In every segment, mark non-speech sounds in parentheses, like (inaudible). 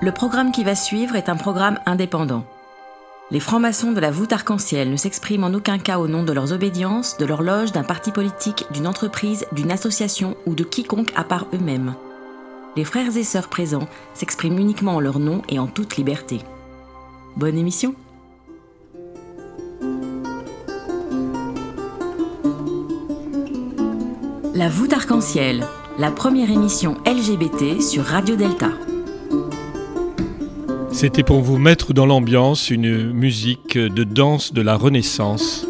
Le programme qui va suivre est un programme indépendant. Les francs-maçons de la voûte arc-en-ciel ne s'expriment en aucun cas au nom de leurs obédiences, de leur loge, d'un parti politique, d'une entreprise, d'une association ou de quiconque à part eux-mêmes. Les frères et sœurs présents s'expriment uniquement en leur nom et en toute liberté. Bonne émission La voûte arc-en-ciel, la première émission LGBT sur Radio Delta. C'était pour vous mettre dans l'ambiance une musique de danse de la Renaissance.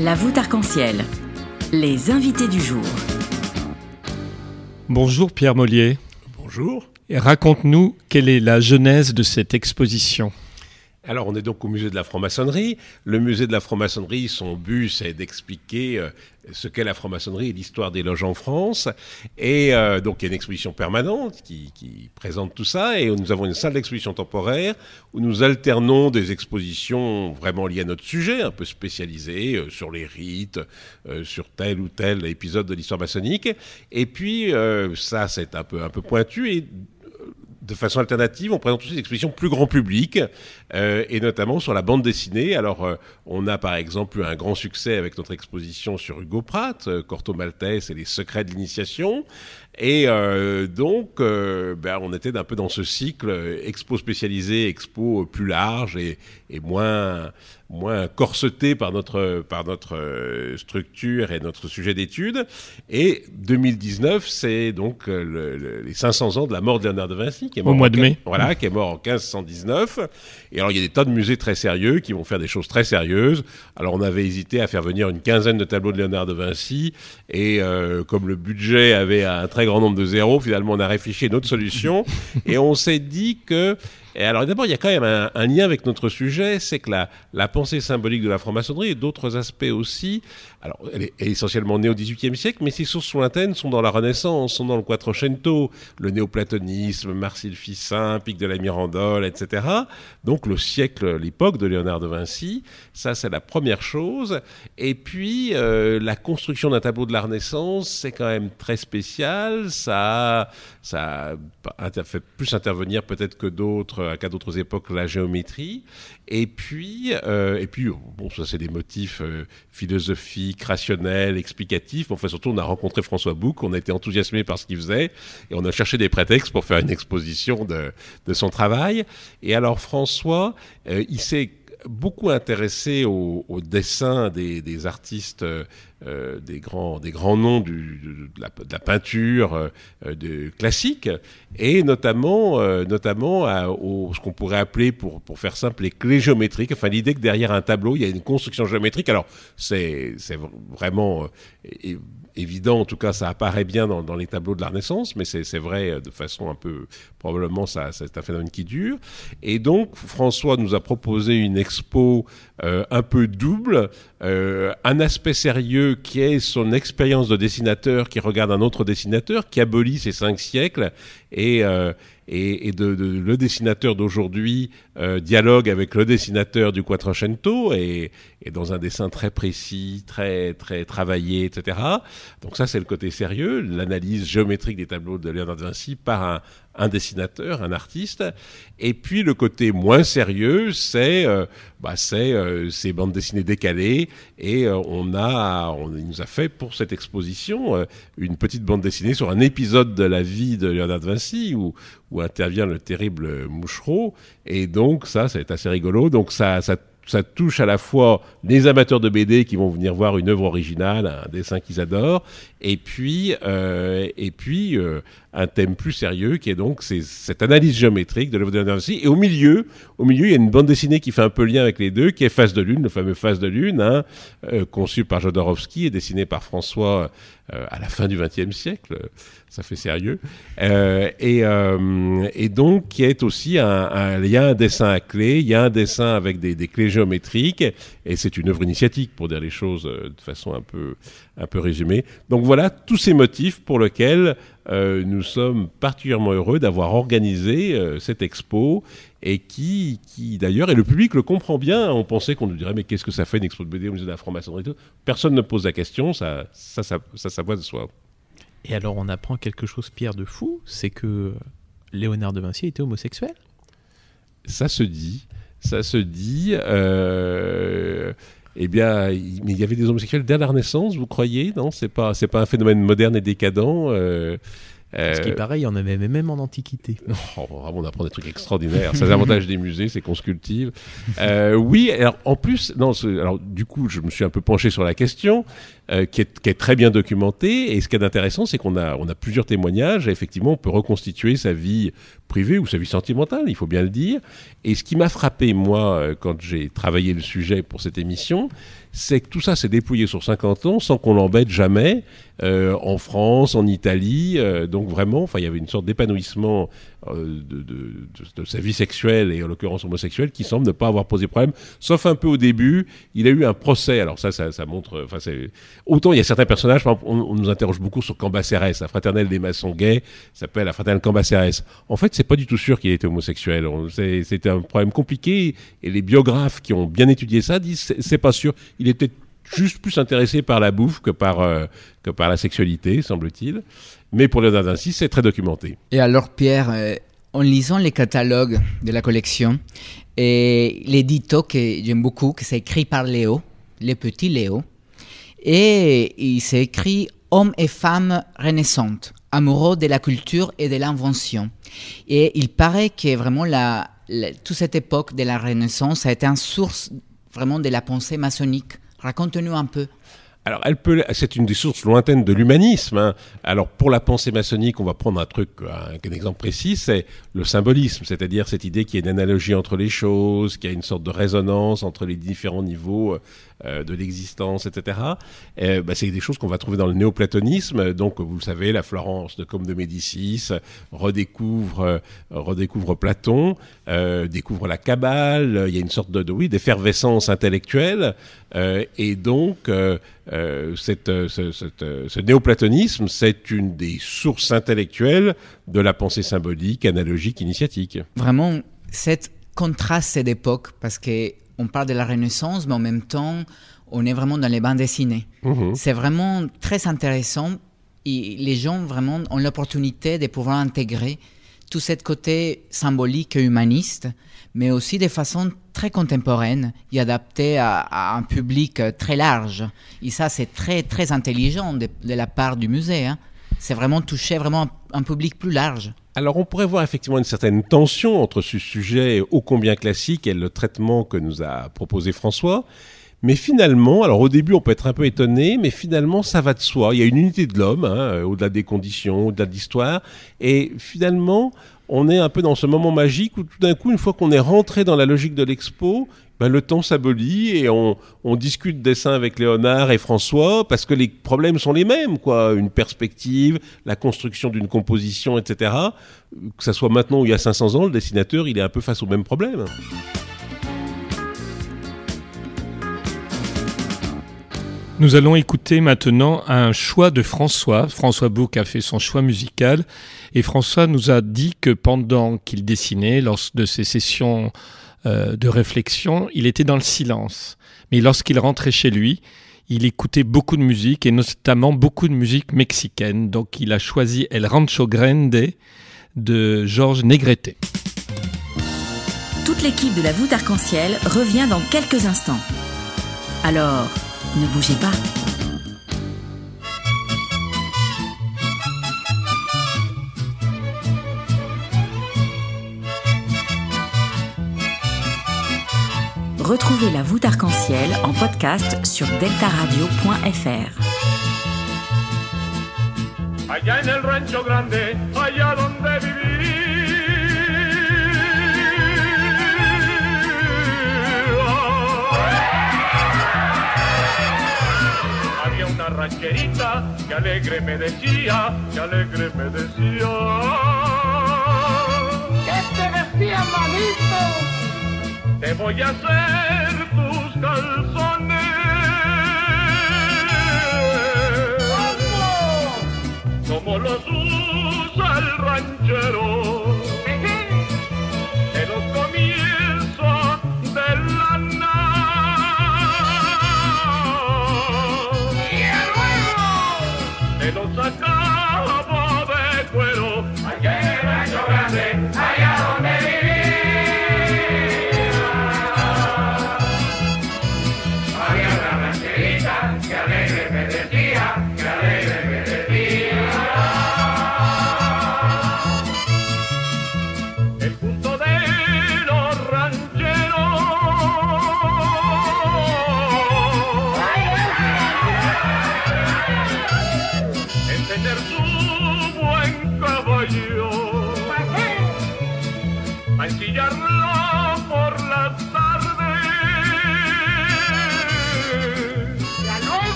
La voûte arc-en-ciel, les invités du jour. Bonjour Pierre Mollier. Bonjour. Raconte-nous quelle est la genèse de cette exposition. Alors, on est donc au musée de la franc-maçonnerie. Le musée de la franc-maçonnerie, son but, c'est d'expliquer euh, ce qu'est la franc-maçonnerie et l'histoire des loges en France. Et euh, donc, il y a une exposition permanente qui, présente tout ça. Et nous avons une salle d'exposition temporaire où nous alternons des expositions vraiment liées à notre sujet, un peu spécialisées euh, sur les rites, sur tel ou tel épisode de l'histoire maçonnique. Et puis, ça, c'est un peu, un peu pointu. Et de façon alternative, on présente aussi des expositions plus grand public, euh, et notamment sur la bande dessinée. Alors, euh, on a par exemple eu un grand succès avec notre exposition sur Hugo Pratt, euh, Corto Maltese et les secrets de l'initiation. Et donc, ben, on était un peu dans ce cycle expo spécialisé, expo plus large et, et moins moins corseté par notre, par notre euh, structure et notre sujet d'étude. Et 2019, c'est donc euh, les 500 ans de la mort de Léonard de Vinci, qui est mort au mois de mai. Voilà, qui est mort en 1519. Et alors, il y a des tas de musées très sérieux qui vont faire des choses très sérieuses. Alors, on avait hésité à faire venir une quinzaine de tableaux de Léonard de Vinci. Et euh, comme le budget avait un très grand nombre de zéros, finalement, on a réfléchi à une autre solution. et on s'est dit que et alors d'abord, il y a quand même un, lien avec notre sujet, c'est que la, pensée symbolique de la franc-maçonnerie et d'autres aspects aussi, alors elle est, essentiellement née au XVIIIe siècle, mais ses sources lointaines sont dans la Renaissance, sont dans le Quattrocento, le néoplatonisme, Marcille Ficin, Pic de la Mirandole, etc. Donc le siècle, l'époque de Léonard de Vinci, ça c'est la première chose. Et puis euh, la construction d'un tableau de la Renaissance, c'est quand même très spécial, ça, ça a fait plus intervenir peut-être que d'autres euh, qu'à d'autres époques la géométrie. Et puis, euh, et puis bon, ça c'est des motifs euh, philosophiques, rationnels, explicatifs. Enfin, surtout, on a rencontré François Bouc, on a été enthousiasmé par ce qu'il faisait, et on a cherché des prétextes pour faire une exposition de, de son travail. Et alors, François, il s'est beaucoup intéressé au, dessin des, artistes, euh, des, grands, des grands noms de, la, peinture euh, de, classique, et notamment, euh, notamment à, au, ce qu'on pourrait appeler, pour, pour faire simple, les clés géométriques, enfin l'idée que derrière un tableau, il y a une construction géométrique. Alors, c'est vraiment évident, en tout cas ça apparaît bien dans, les tableaux de la Renaissance, mais c'est vrai de façon un peu, probablement ça c'est un phénomène qui dure. Et donc François nous a proposé une expo euh, un peu double, euh, un aspect sérieux qui est son expérience de dessinateur qui regarde un autre dessinateur, qui abolit ces cinq siècles et, euh, et, de, le dessinateur d'aujourd'hui euh, dialogue avec le dessinateur du Quattrocento et, dans un dessin très précis, très très travaillé, etc. Donc ça c'est le côté sérieux, l'analyse géométrique des tableaux de Léonard de Vinci par un, dessinateur, un artiste. Et puis le côté moins sérieux, c'est euh, bah, c'est euh, ces bandes dessinées décalées. Et on a, on nous a fait pour cette exposition une petite bande dessinée sur un épisode de la vie de Léonard de Vinci où, où intervient le terrible Mouchereau. Et donc ça, c'est assez rigolo. Donc ça, ça touche à la fois les amateurs de BD qui vont venir voir une œuvre originale, un dessin qu'ils adorent, et puis, euh, et puis euh, un thème plus sérieux qui est donc cette analyse géométrique de l'œuvre de Vinci. Et au milieu, au milieu, il y a une bande dessinée qui fait un peu lien avec les deux, qui est Face de Lune, le fameux Face de Lune, hein, euh, conçu par Jodorowsky et dessiné par François euh, à la fin du XXe siècle, ça fait sérieux, et, euh, et, donc qui est aussi un, un, il y a un dessin à clé, il y a un dessin avec des, des clés géométriques, et c'est une œuvre initiatique pour dire les choses de façon un peu, un peu résumée. Donc voilà tous ces motifs pour lesquels nous sommes particulièrement heureux d'avoir organisé cette expo et qui, qui d'ailleurs, et le public le comprend bien. On pensait qu'on nous dirait, mais qu'est-ce que ça fait une expo de BD au musée de la franc-maçonnerie Personne ne pose la question, ça, ça, ça, ça, de soi. Et alors, on apprend quelque chose, Pierre de fou, c'est que Léonard de Vinci était homosexuel? Ça se dit, ça se dit. Euh, eh bien, mais il y avait des homosexuels dès la Renaissance, vous croyez? Non, c'est pas, c'est pas un phénomène moderne et décadent. Euh, ce qui paraît, il y en avait même en Antiquité. (laughs) Oh, on apprend des trucs extraordinaires. C'est l'avantage des musées, c'est qu'on se cultive. Euh, oui, alors en plus, non, alors du coup, je me suis un peu penché sur la question. Euh, qui, est, très bien documenté. Et ce qui est intéressant, c'est qu'on a, plusieurs témoignages. Effectivement, on peut reconstituer sa vie privée ou sa vie sentimentale, il faut bien le dire. Et ce qui m'a frappé, moi, euh, quand j'ai travaillé le sujet pour cette émission, c'est que tout ça s'est dépouillé sur 50 ans sans qu'on l'embête jamais euh, en France, en Italie. Donc vraiment, il y avait une sorte d'épanouissement de, de, sa vie sexuelle et en l'occurrence homosexuelle qui semble ne pas avoir posé problème, sauf un peu au début. Il a eu un procès. Alors ça, ça, montre. Enfin, c'est autant il y a certains personnages. On, nous interroge beaucoup sur Cambacérès, la fraternelle des maçons gays s'appelle la fraternelle Cambacérès. En fait, c'est pas du tout sûr qu'il était homosexuel. C'était un problème compliqué et les biographes qui ont bien étudié ça disent c'est pas sûr il était juste plus intéressé par la bouffe que par, euh, que par la sexualité, semble-t-il. Mais pour Léonard Vinci, c'est très documenté. Et alors, Pierre, euh, en lisant les catalogues de la collection, et l'édito que j'aime beaucoup, que c'est écrit par Léo, le petit Léo, et il s'est écrit Hommes et femmes renaissantes, amoureux de la culture et de l'invention. Et il paraît que vraiment la, toute cette époque de la Renaissance a été une source vraiment de la pensée maçonnique. Raconte-nous un peu. Alors, elle peut, c'est une des sources lointaines de l'humanisme. Hein. Alors, pour la pensée maçonnique, on va prendre un truc, un, exemple précis, c'est le symbolisme, c'est-à-dire cette idée qu'il y a une analogie entre les choses, qu'il y a une sorte de résonance entre les différents niveaux euh, de l'existence, etc. bah, c'est des choses qu'on va trouver dans le néoplatonisme. Donc, vous le savez, la Florence de Comte de Médicis redécouvre, euh, redécouvre Platon, euh, découvre la Kabbale. Il y a une sorte de, oui, d'effervescence intellectuelle. et donc, ce néoplatonisme, c'est une des sources intellectuelles de la pensée symbolique, analogique, initiatique. Vraiment, cette contraste d'époque, parce que on parle de la Renaissance, mais en même temps, on est vraiment dans les bandes dessinées. Mhm. C'est vraiment très intéressant. Et les gens vraiment ont l'opportunité de pouvoir intégrer tout ce côté symbolique et humaniste, mais aussi de façon très contemporaine et adaptée à, un public très large. Et ça, c'est très, très intelligent de, la part du musée. Hein. C'est vraiment toucher vraiment un public plus large. Alors on pourrait voir effectivement une certaine tension entre ce sujet ô combien classique et le traitement que nous a proposé François. Mais finalement, alors au début on peut être un peu étonné, mais finalement ça va de soi. Il y a une unité de l'homme, hein, euh, au-delà des conditions, au-delà de l'histoire. Et finalement, on est un peu dans ce moment magique où tout d'un coup, une fois qu'on est rentré dans la logique de l'expo, ben, le temps s'abolit et on, on, discute dessin avec Léonard et François parce que les problèmes sont les mêmes, quoi. Une perspective, la construction d'une composition, etc. Que ça soit maintenant ou il y a 500 ans, le dessinateur, il est un peu face au même problème. Nous allons écouter maintenant un choix de François. François Bouc a fait son choix musical et François nous a dit que pendant qu'il dessinait, lors de ses sessions euh, de réflexion, il était dans le silence. Mais lorsqu'il rentrait chez lui, il écoutait beaucoup de musique et notamment beaucoup de musique mexicaine. Donc il a choisi El Rancho Grande de Georges Negrete. Toute l'équipe de la voûte arc-en-ciel revient dans quelques instants. Alors, ne bougez pas. Retrouvez la voûte arc-en-ciel en podcast sur deltaradio.fr. Allá en el rancho grande, allá donde viví. Había una rancherita que alegre me decía, que alegre me decía. ¿Qué te decía, manito? Te voy a hacer tus calzones. Como los usa el ranchero.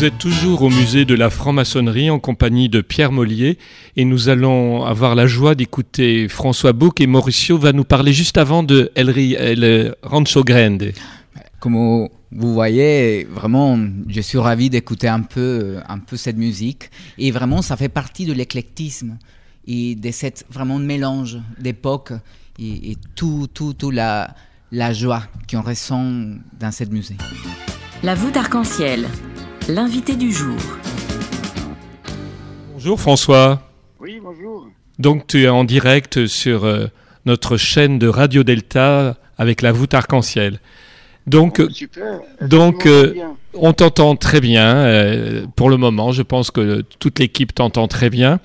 Vous êtes toujours au musée de la franc-maçonnerie en compagnie de Pierre Mollier et nous allons avoir la joie d'écouter François Bouc et Mauricio va nous parler juste avant de El, El Rancho Grande. Comme vous voyez, vraiment, je suis ravi d'écouter un peu, un peu cette musique et vraiment, ça fait partie de l'éclectisme et de cette vraiment mélange d'époque et, et, tout, tout, tout la, la joie qu'on ressent dans cette musique. La voûte arc-en-ciel, l'invité du jour. Bonjour François. Oui, bonjour. Donc tu es en direct sur euh, notre chaîne de Radio Delta avec la voûte arc-en-ciel. Donc, Oh, super. donc euh, on t'entend très bien euh, pour le moment. Je pense que toute l'équipe t'entend très bien.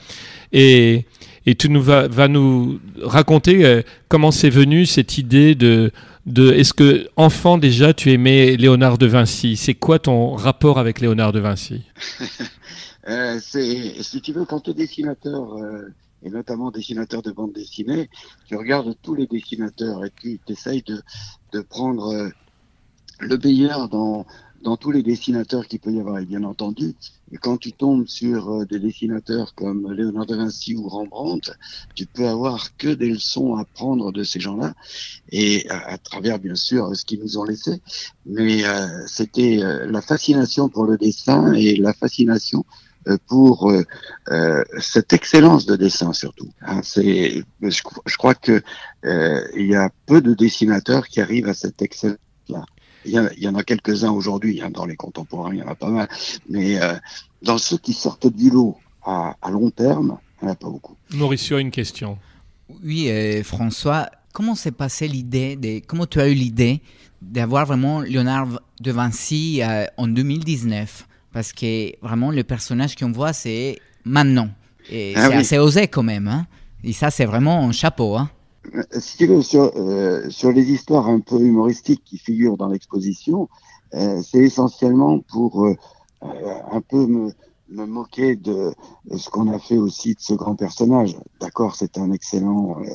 Et, et tu nous vas, vas nous raconter euh, comment c'est venu cette idée de, de est-ce que enfant déjà tu aimais Léonard de Vinci? C'est quoi ton rapport avec Léonard de Vinci? (laughs) Euh, c'est, si tu veux, quand tu es dessinateur, euh, et notamment dessinateur de bande dessinée, tu regardes tous les dessinateurs et tu essayes de, de prendre euh, le meilleur dans, dans tous les dessinateurs qu'il peut y avoir. Et bien entendu, quand tu tombes sur euh, des dessinateurs comme Léonard de Vinci ou Rembrandt, tu peux avoir que des leçons à prendre de ces gens-là, et à, travers bien sûr ce qu'ils nous ont laissé. Mais euh, c'était euh, la fascination pour le dessin et la fascination euh, pour euh, cette excellence de dessin surtout. Hein, c'est, je, je crois que euh, il y a peu de dessinateurs qui arrivent à cette excellence-là. Il y, en a, il y en a quelques-uns aujourd'hui, hein, dans les contemporains, il y en a pas mal, mais euh, dans ceux qui sortent du lot à, à long terme, il n'y en a pas beaucoup. Mauricio a une question. Oui, euh, François, comment s'est passée l'idée, de, comment tu as eu l'idée d'avoir vraiment Léonard de Vinci euh, en 2019 Parce que vraiment, le personnage qu'on voit, c'est maintenant. Et Ah c'est oui. assez osé quand même. Hein Et ça, c'est vraiment un chapeau. Hein Si tu veux, sur, euh, sur les histoires un peu humoristiques qui figurent dans l'exposition, euh, c'est essentiellement pour euh, euh, un peu me, me moquer de, ce qu'on a fait aussi de ce grand personnage. D'accord, c'est un excellent euh,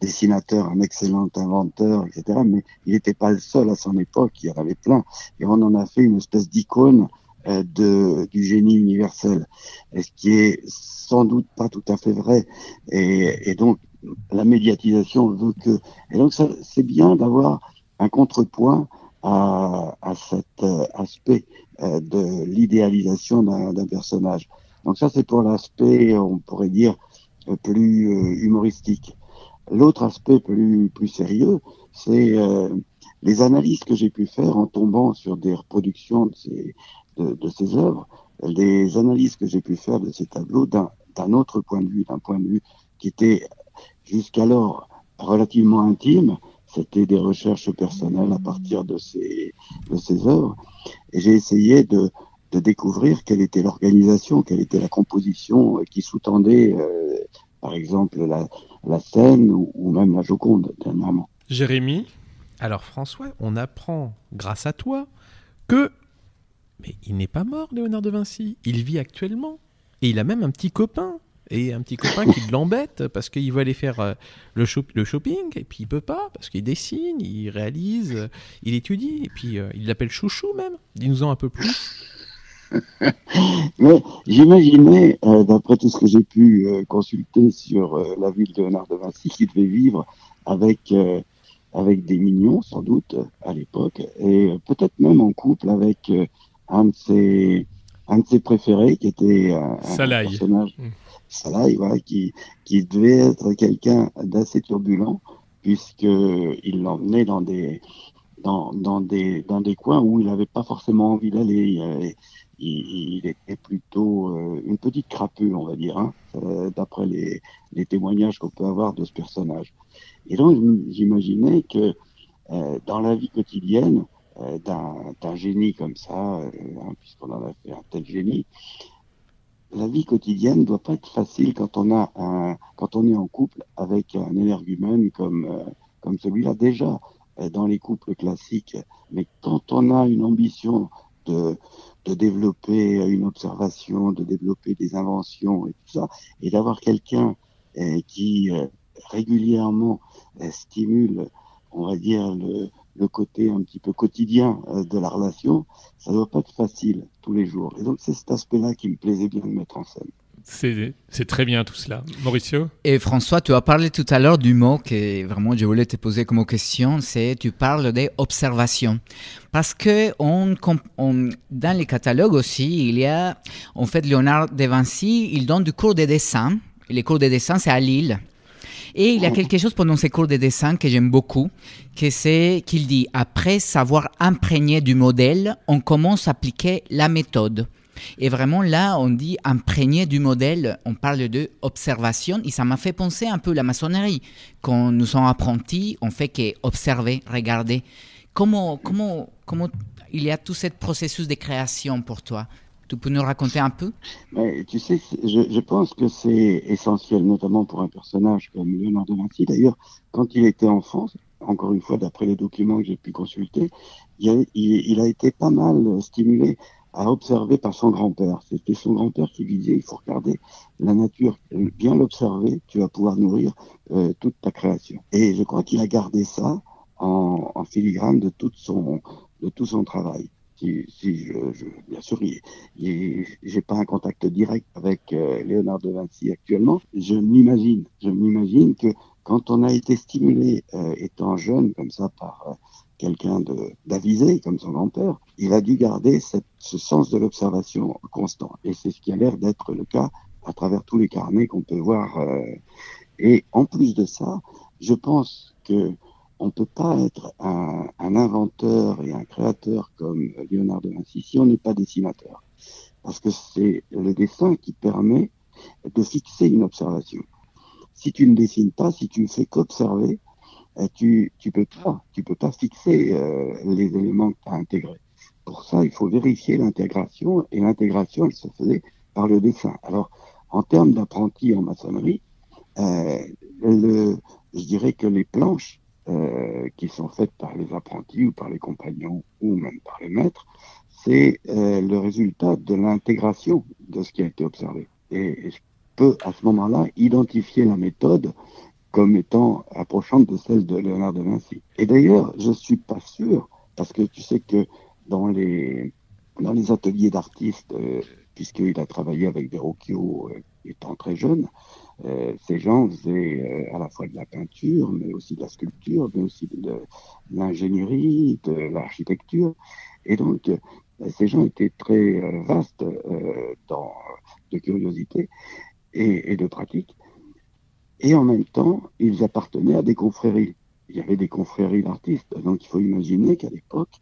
dessinateur, un excellent inventeur, etc. Mais il n'était pas le seul à son époque, il y en avait plein. Et on en a fait une espèce d'icône euh, de, du génie universel, ce qui est sans doute pas tout à fait vrai. Et, et donc, la médiatisation veut que... Et donc, c'est bien d'avoir un contrepoint à, cet euh, aspect euh, de l'idéalisation d'un personnage. Donc ça, c'est pour l'aspect, on pourrait dire, euh, plus humoristique. L'autre aspect plus, sérieux, c'est les analyses que j'ai pu faire en tombant sur des reproductions de ces, de, ces œuvres, les analyses que j'ai pu faire de ces tableaux d'un autre point de vue, d'un point de vue qui était jusqu'alors relativement intime, c'était des recherches personnelles à partir de ces, de œuvres, et j'ai essayé de, de découvrir quelle était l'organisation, quelle était la composition euh, qui sous-tendait, euh, par exemple, la, la scène ou, ou même la Joconde dernièrement. Jérémy Alors François, on apprend grâce à toi que mais il n'est pas mort Léonard de Vinci, il vit actuellement. Et il a même un petit copain et un petit copain qui l'embête parce qu'il veut aller faire euh, le, shop- le shopping et puis il peut pas parce qu'il dessine, il réalise, il étudie et puis euh, il l'appelle chouchou même. Dis-nous-en un peu plus. (laughs) Mais j'imaginais, euh, d'après tout ce que j'ai pu euh, consulter sur euh, la ville de Léonard de Vinci, qu'il devait vivre avec euh, avec des mignons, sans doute, à l'époque, et euh, peut-être même en couple avec euh, un de ses un de ses préférés, qui était euh, un Salaï. personnage, Mm. Voilà, qui devait être quelqu'un d'assez turbulent, puisque il l'emmenait dans des coins où il n'avait pas forcément envie d'aller. Il, était plutôt euh, une petite crapule, on va dire, hein, euh, d'après les, témoignages qu'on peut avoir de ce personnage. Et donc, j'imaginais que euh, dans la vie quotidienne d'un génie comme ça, hein, puisqu'on en a fait un tel génie, la vie quotidienne ne doit pas être facile quand on a quand on est en couple avec un énergumène comme euh, comme celui-là déjà euh, dans les couples classiques. Mais quand on a une ambition de de développer une observation, de développer des inventions et tout ça, et d'avoir quelqu'un euh, qui régulièrement stimule, on va dire, le, le côté un petit peu quotidien euh, de la relation, ça doit pas être facile tous les jours. Et donc c'est cet aspect-là qui me plaisait bien de mettre en scène. C'est très bien tout cela. Mauricio? Et François, tu as parlé tout à l'heure du mot que vraiment je voulais te poser comme question, c'est tu parles des observations. Parce que on, on, dans les catalogues aussi, il y a, en fait, Léonard de Vinci, il donne du cours de dessin. Les cours de dessin, c'est à Lille. Et il y a quelque chose pendant ces cours de dessin que j'aime beaucoup, que c'est qu'il dit, après savoir imprégner du modèle, on commence à appliquer la méthode. Et vraiment là, on dit imprégner du modèle, on parle de observation, et ça m'a fait penser un peu à la maçonnerie. Quand nous sommes apprentis, on fait qu'observer, regarder. Comment, comment, comment il y a tout ce processus de création pour toi? Tu peux nous raconter un peu? Tu sais, je, pense que c'est essentiel, notamment pour un personnage comme Léonard de Vinci. D'ailleurs, quand il était enfant, encore une fois, d'après les documents que j'ai pu consulter, il a, été pas mal stimulé à observer par son grand-père. C'était son grand-père qui lui disait, il faut regarder la nature, bien l'observer, tu vas pouvoir nourrir euh, toute ta création. Et je crois qu'il a gardé ça en, filigrane de tout son travail si, si je, je, bien pas un contact direct avec euh, Léonard de Vinci actuellement, je m'imagine, je m'imagine que quand on a été stimulé euh, étant jeune comme ça par euh, quelqu'un d'avisé comme son grand-père, il a dû garder ce sens de l'observation constant. Et c'est ce qui a l'air d'être le cas à travers tous les carnets qu'on peut voir. et en plus de ça, je pense que on ne peut pas être un, inventeur et un créateur comme Léonard de Vinci si on n'est pas dessinateur. Parce que c'est le dessin qui permet de fixer une observation. Si tu ne dessines pas, si tu ne fais qu'observer, eh, tu tu peux pas tu peux pas fixer euh, les éléments que tu intégrés. Pour ça, il faut vérifier l'intégration et l'intégration, elle se faisait par le dessin. Alors, en termes d'apprentis en maçonnerie, euh, le, je dirais que les planches euh, qui sont faites par les apprentis ou par les compagnons ou même par les maîtres, c'est euh, le résultat de l'intégration de ce qui a été observé. Et, je peux à ce moment-là identifier la méthode comme étant approchante de celle de Léonard de Vinci. Et d'ailleurs, je suis pas sûr, parce que tu sais que dans les dans les ateliers d'artistes, euh, puisqu'il a travaillé avec Verrocchio étant très jeune, euh, ces gens faisaient euh, à la fois de la peinture, mais aussi de la sculpture, mais aussi de, l'ingénierie, de l'architecture. Et donc, euh, ces gens étaient très vastes dans, de curiosité et, et, de pratique. Et en même temps, ils appartenaient à des confréries. Il y avait des confréries d'artistes. Donc, il faut imaginer qu'à l'époque,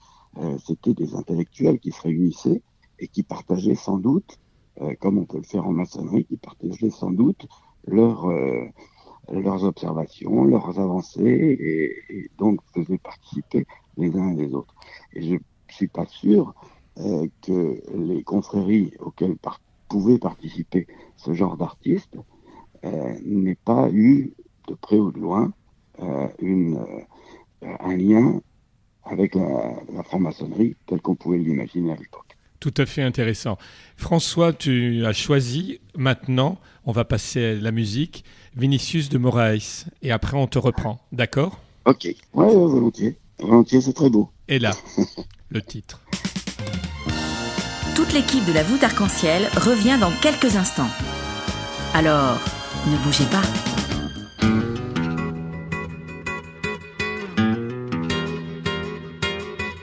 c'était des intellectuels qui se réunissaient et qui partageaient sans doute, comme on peut le faire en maçonnerie, qui partageaient sans doute euh, leurs observations, leurs avancées, et, donc faisaient participer les uns et les autres. Et je suis pas sûr euh, que les confréries auxquelles par pouvait participer ce genre d'artistes euh, n'aient pas eu de près ou de loin une, un lien avec la, la franc-maçonnerie tel qu'on pouvait l'imaginer à l'époque. Tout à fait intéressant. François, tu as choisi maintenant, on va passer à la musique, Vinicius de Moraes. Et après, on te reprend. D'accord? Ok. Ouais, ouais, volontiers. Volontiers, c'est très beau. Et là, (laughs) le titre. Toute l'équipe de la voûte arc-en-ciel revient dans quelques instants. Alors, ne bougez pas.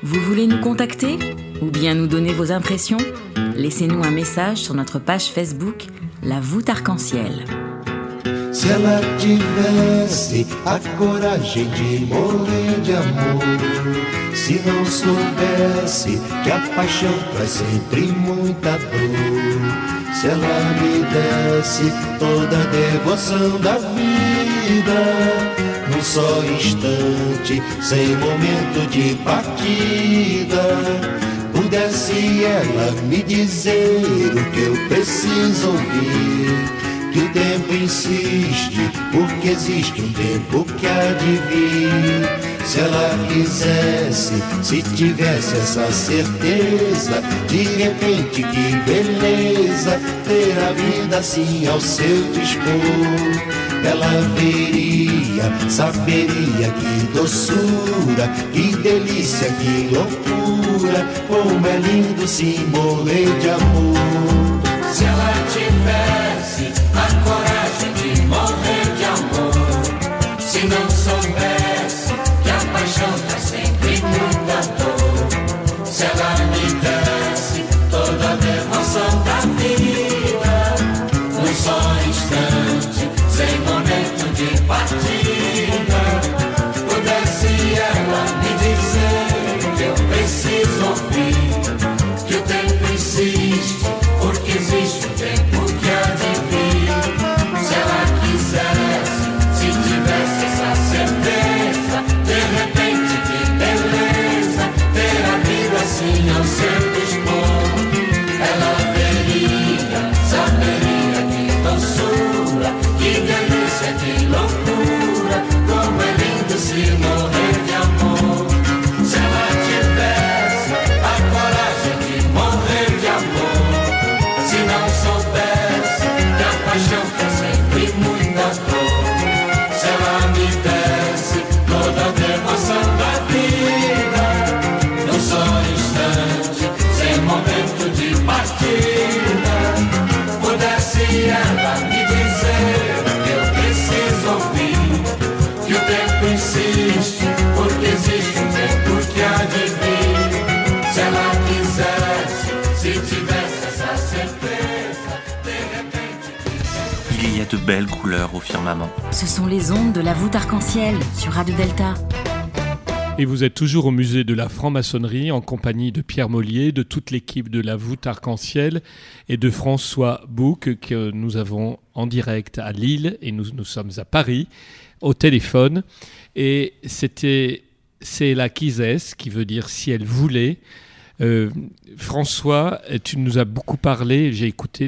Vous voulez nous contacter? Ou bien nous donner vos impressions Laissez-nous un message sur notre page Facebook La voûte arc-en-ciel. Se ela tivesse a coragem de morrer de amor, se não soubesse que a paixão traz sempre muita dor, se ela me desse toda a devoção da vida, num só instante, sem momento de partida pudesse ela me dizer o que eu preciso ouvir, que o tempo insiste, porque existe um tempo que há de vir. Se ela quisesse, se tivesse essa certeza, de repente que beleza, ter a vida assim ao seu dispor. Ela veria, saberia que doçura, que delícia, que loucura, como é lindo se morrer de amor. Se ela tivesse a coragem de morrer de amor, se não soubesse Il y a de belles couleurs au firmament. Ce sont les ondes de la voûte arc-en-ciel sur Radio Delta. Et vous êtes toujours au musée de la franc-maçonnerie en compagnie de Pierre Mollier, de toute l'équipe de la voûte arc-en-ciel et de François Bouc que nous avons en direct à Lille et nous, nous sommes à Paris au téléphone. Et c'était c'est la Quises qui veut dire si elle voulait. Euh, François, tu nous as beaucoup parlé. J'ai écouté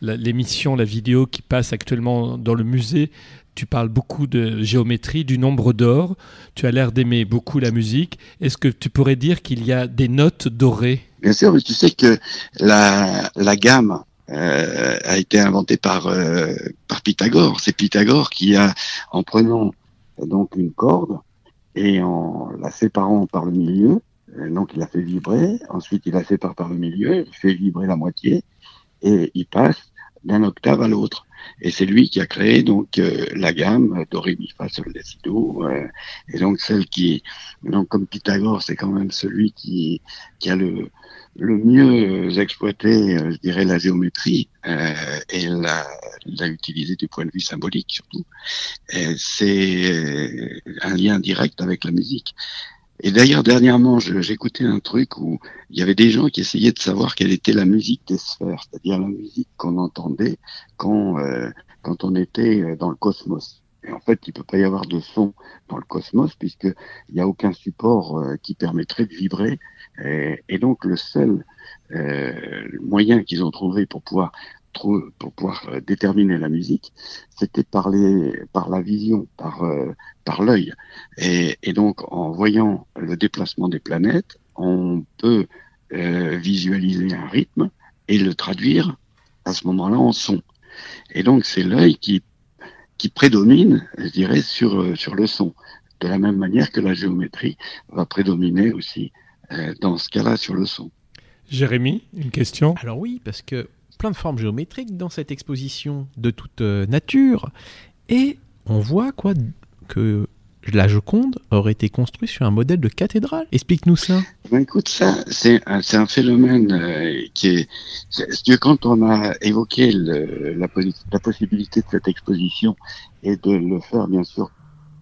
l'émission, la, vidéo qui passe actuellement dans le musée. Tu parles beaucoup de géométrie, du nombre d'or. Tu as l'air d'aimer beaucoup la musique. Est-ce que tu pourrais dire qu'il y a des notes dorées? Bien sûr, mais tu sais que la, gamme euh, a été inventée par, euh, par Pythagore. C'est Pythagore qui a, en prenant donc une corde et en la séparant par le milieu, euh, donc il la fait vibrer, ensuite il la sépare par le milieu, il fait vibrer la moitié et il passe d'un octave à l'autre. Et c'est lui qui a créé donc euh, la gamme do ré mi fa euh, et donc celle qui donc comme Pythagore c'est quand même celui qui qui a le le mieux exploité, euh, je dirais, la géométrie euh, et l'a, l'a utilisé du point de vue symbolique surtout. C'est euh, un lien direct avec la musique. Et d'ailleurs, dernièrement, j'écoutais un truc où il y avait des gens qui essayaient de savoir quelle était la musique des sphères, c'est-à-dire la musique qu'on entendait quand, euh, quand on était euh, dans le cosmos. Et en fait, il peut pas y avoir de son dans le cosmos puisqu'il n'y a aucun support euh, qui permettrait de vibrer. Et, et donc, le seul euh, moyen qu'ils ont trouvé pour pouvoir pour pouvoir euh, déterminer la musique, c'était par les par la vision, par euh, par l'œil. Et, et donc, en voyant le déplacement des planètes, on peut euh, visualiser un rythme et le traduire à ce moment-là en son. Et donc, c'est l'œil qui qui prédomine, je dirais, sur sur le son. De la même manière que la géométrie va prédominer aussi euh, dans ce cas-là sur le son. Jérémy, une question? Alors oui, parce que plein de formes géométriques dans cette exposition de toute euh, nature. Et on voit quoi que la Joconde aurait été construite sur un modèle de cathédrale. Explique-nous ça. Ben écoute, ça, c'est un, phénomène euh, qui est... quand on a évoqué la possibilité de cette exposition et de le faire, bien sûr,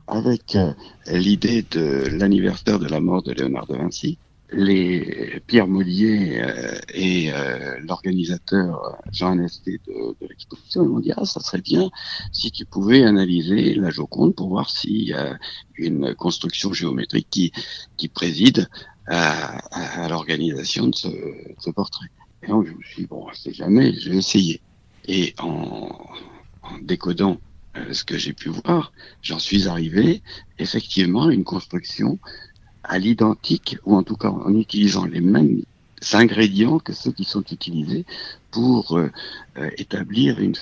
avec euh, l'idée de l'anniversaire de la mort de Léonard de Vinci, les Pierre Mollier euh, et euh, l'organisateur Jean Anesté de, de l'exposition m'ont dit ah ça serait bien si tu pouvais analyser la Joconde pour voir s'il y a une construction géométrique qui qui préside à, à- à l'organisation de ce, de ce portrait. Et donc je me suis dit, bon, c'est jamais, je vais essayer. Et en, en décodant euh, ce que j'ai pu voir, j'en suis arrivé effectivement à une construction à l'identique, ou en tout cas en utilisant les mêmes ingrédients que ceux qui sont utilisés pour euh, euh, établir une,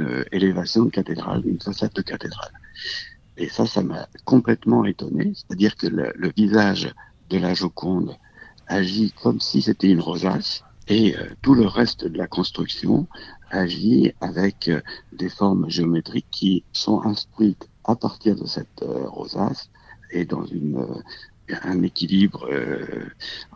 euh, élévation de cathédrale, une façade de cathédrale. Et ça, ça m'a complètement étonné, c'est-à-dire que le, visage de la Joconde agit comme si c'était une rosace, et tout le reste de la construction agit avec des formes géométriques qui sont instruites à partir de cette rosace et dans une un équilibre euh,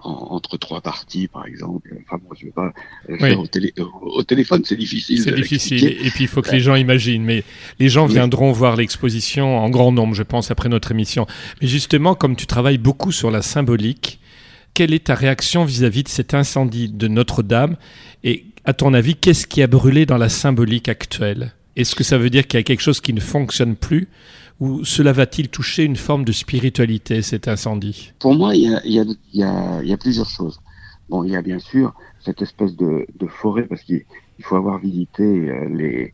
en- entre trois parties, par exemple. Enfin, bon, je vais pas Oui. faire au, télé- au- au téléphone, c'est difficile. C'est difficile. Et puis, il faut que les gens imaginent. Mais les gens Oui. viendront voir l'exposition en grand nombre, je pense, après notre émission. Mais justement, comme tu travailles beaucoup sur la symbolique, quelle est ta réaction vis-à-vis de cet incendie de Notre-Dame? Et à ton avis, qu'est-ce qui a brûlé dans la symbolique actuelle? Est-ce que ça veut dire qu'il y a quelque chose qui ne fonctionne plus? Ou cela va-t-il toucher une forme de spiritualité, cet incendie? Pour moi, il y a, plusieurs choses. Bon, il y a bien sûr cette espèce de, forêt, parce qu'il il faut avoir visité euh, les,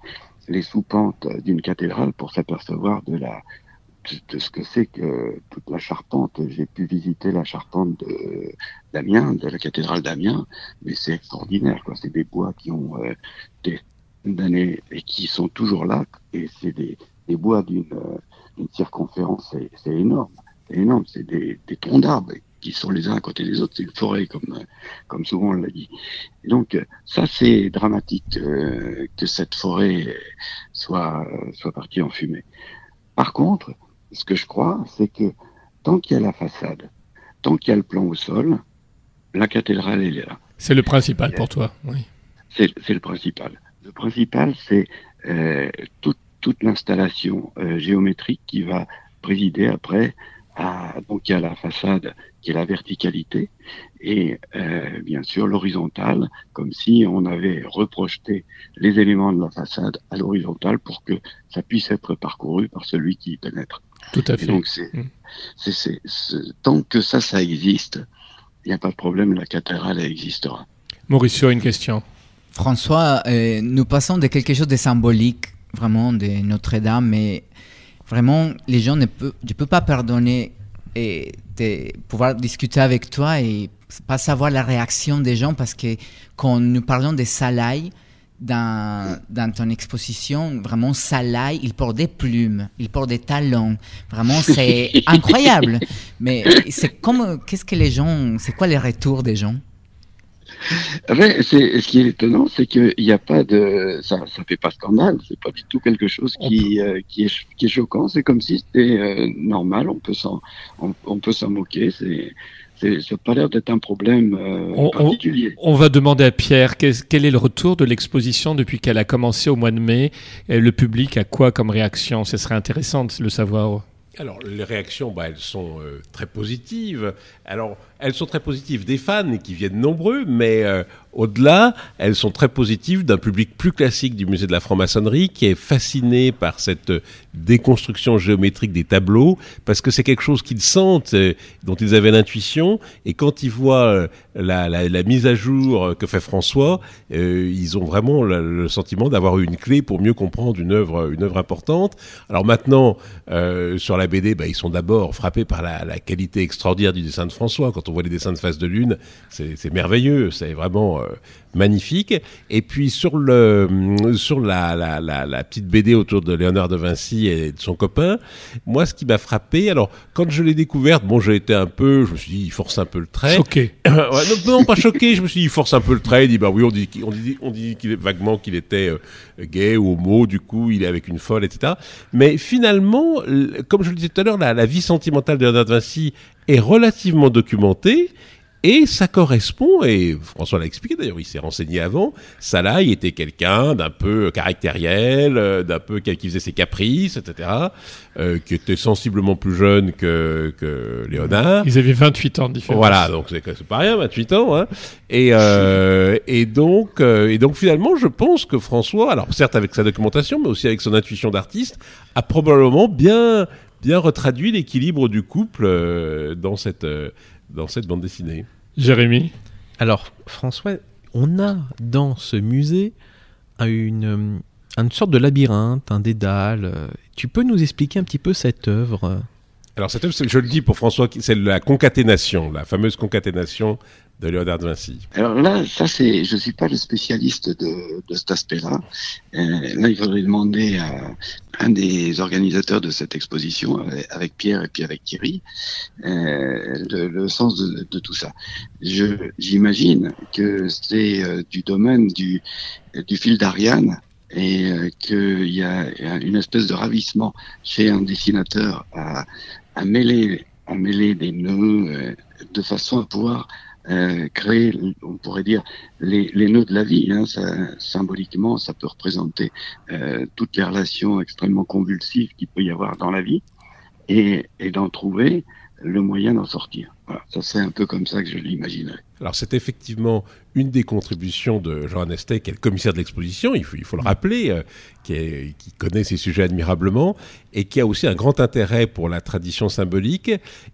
les sous-pentes d'une cathédrale pour s'apercevoir de la de, ce que c'est que toute la charpente. J'ai pu visiter la charpente d'Amiens, de la cathédrale d'Amiens, mais c'est extraordinaire. C'est des bois qui ont euh, des d'années et qui sont toujours là, et c'est des, des bois d'une euh, d'une circonférence, c'est énorme, c'est énorme, c'est des, des troncs d'arbres qui sont les uns à côté des autres, c'est une forêt comme comme souvent on l'a dit. Et donc ça c'est dramatique euh, que cette forêt soit soit partie en fumée. Par contre, ce que je crois, c'est que tant qu'il y a la façade, tant qu'il y a le plan au sol, la cathédrale elle est là. C'est le principal pour toi, oui. C'est c'est le principal. Le principal, c'est euh, toute, toute l'installation euh, géométrique qui va présider après à donc il y a la façade qui est la verticalité et euh, bien sûr l'horizontale, comme si on avait reprojeté les éléments de la façade à l'horizontale pour que ça puisse être parcouru par celui qui y pénètre. Tout à Et fait. donc c'est Mm. c'est- c'est- c'est- tant que ça, ça existe, il n'y a pas de problème, la cathédrale existera. Mauricio, une question. François, euh, nous passons de quelque chose de symbolique, vraiment, de Notre-Dame, mais vraiment, les gens ne peuvent, je peux pas pardonner et de pouvoir discuter avec toi et pas savoir la réaction des gens parce que quand nous parlons de Salaï, dans, dans ton exposition, vraiment, Salaï, il porte des plumes, il porte des talons. Vraiment, c'est (laughs) incroyable. Mais c'est comme, qu'est-ce que les gens, c'est quoi les retours des gens? Ouais, c'est, ce qui est étonnant, c'est qu'il n'y a pas de, ça, ça fait pas scandale, c'est pas du tout quelque chose qui, euh, qui, est, ch- qui est choquant. C'est comme si c'était euh, normal. On peut s'en, on, on peut s'en moquer. C'est, c'est, ça n'a pas l'air d'être un problème euh, On- particulier. On va demander à Pierre quel est le retour de l'exposition depuis qu'elle a commencé au mois de mai. Et le public a quoi comme réaction? Ce serait intéressant de le savoir. Alors, les réactions, bah, elles sont euh, très positives. Alors, elles sont très positives des fans qui viennent nombreux, mais euh, au-delà, elles sont très positives d'un public plus classique du musée de la franc-maçonnerie qui est fasciné par cette euh, déconstruction géométrique des tableaux, parce que c'est quelque chose qu'ils sentent, euh, dont ils avaient l'intuition, et quand ils voient euh, la, la- la mise à jour que fait François, ils ont vraiment le, sentiment d'avoir eu une clé pour mieux comprendre une œuvre, une œuvre importante. Alors maintenant, sur la BD, bah, ils sont d'abord frappés par la, la qualité extraordinaire du dessin de François. Quand on voit les dessins de face de lune, c'est merveilleux, c'est vraiment euh, magnifique. Et puis sur le sur la, la, la, la petite BD autour de Léonard de Vinci et de son copain, moi, ce qui m'a frappé, alors quand je l'ai découverte, bon, j'ai été un peu, je me suis dit, il force un peu le trait. Choqué. (coughs) Ouais, non, non, pas choqué. Je me suis dit, il force un peu le trait. Il dit, bah oui, on dit, on dit, on dit qu'il est vaguement qu'il était euh, gay ou homo. Du coup, il est avec une folle, etc. Mais finalement, comme je le disais tout à l'heure, la vie sentimentale de Léonard de Vinci est relativement documentée. Et ça correspond, et François l'a expliqué d'ailleurs, il s'est renseigné avant, Salaï était quelqu'un d'un peu caractériel, euh, d'un peu qui faisait ses caprices, etc., euh, qui était sensiblement plus jeune que, que Léonard. Ils avaient 28 ans de différence. Voilà, donc c'est pas rien, 28 ans. Hein. Et, euh, et, donc, euh, et donc finalement, je pense que François, alors certes avec sa documentation, mais aussi avec son intuition d'artiste, a probablement bien, bien retraduit l'équilibre du couple dans, cette, dans cette bande dessinée. Jérémy Alors, François, on a dans ce musée une, euh, une sorte de labyrinthe, un dédale. Tu peux nous expliquer un petit peu cette œuvre? Alors cette œuvre, je le dis pour François, c'est la concaténation, la fameuse concaténation de Léonard de Vinci. Alors là, ça c'est, je suis pas le spécialiste de, cet aspect-là. Euh, là, il faudrait demander à un des organisateurs de cette exposition, avec- avec Pierre et puis avec Thierry, euh, le, sens de, tout ça. J'imagine que c'est euh, du domaine du, fil d'Ariane et euh, qu'il y a une espèce de ravissement chez un dessinateur à, à mêler, à mêler des nœuds euh, de façon à pouvoir euh, créer, on pourrait dire, les, les nœuds de la vie. Hein, ça, symboliquement, ça peut représenter euh, toutes les relations extrêmement convulsives qu'il peut y avoir dans la vie et, et d'en trouver le moyen d'en sortir. Voilà, ça c'est un peu comme ça que je l'imaginerais. Alors c'est effectivement une des contributions de Jean Estey, qui est le commissaire de l'exposition, il faut, le rappeler, euh, qui, connaît ces sujets admirablement, et qui a aussi un grand intérêt pour la tradition symbolique.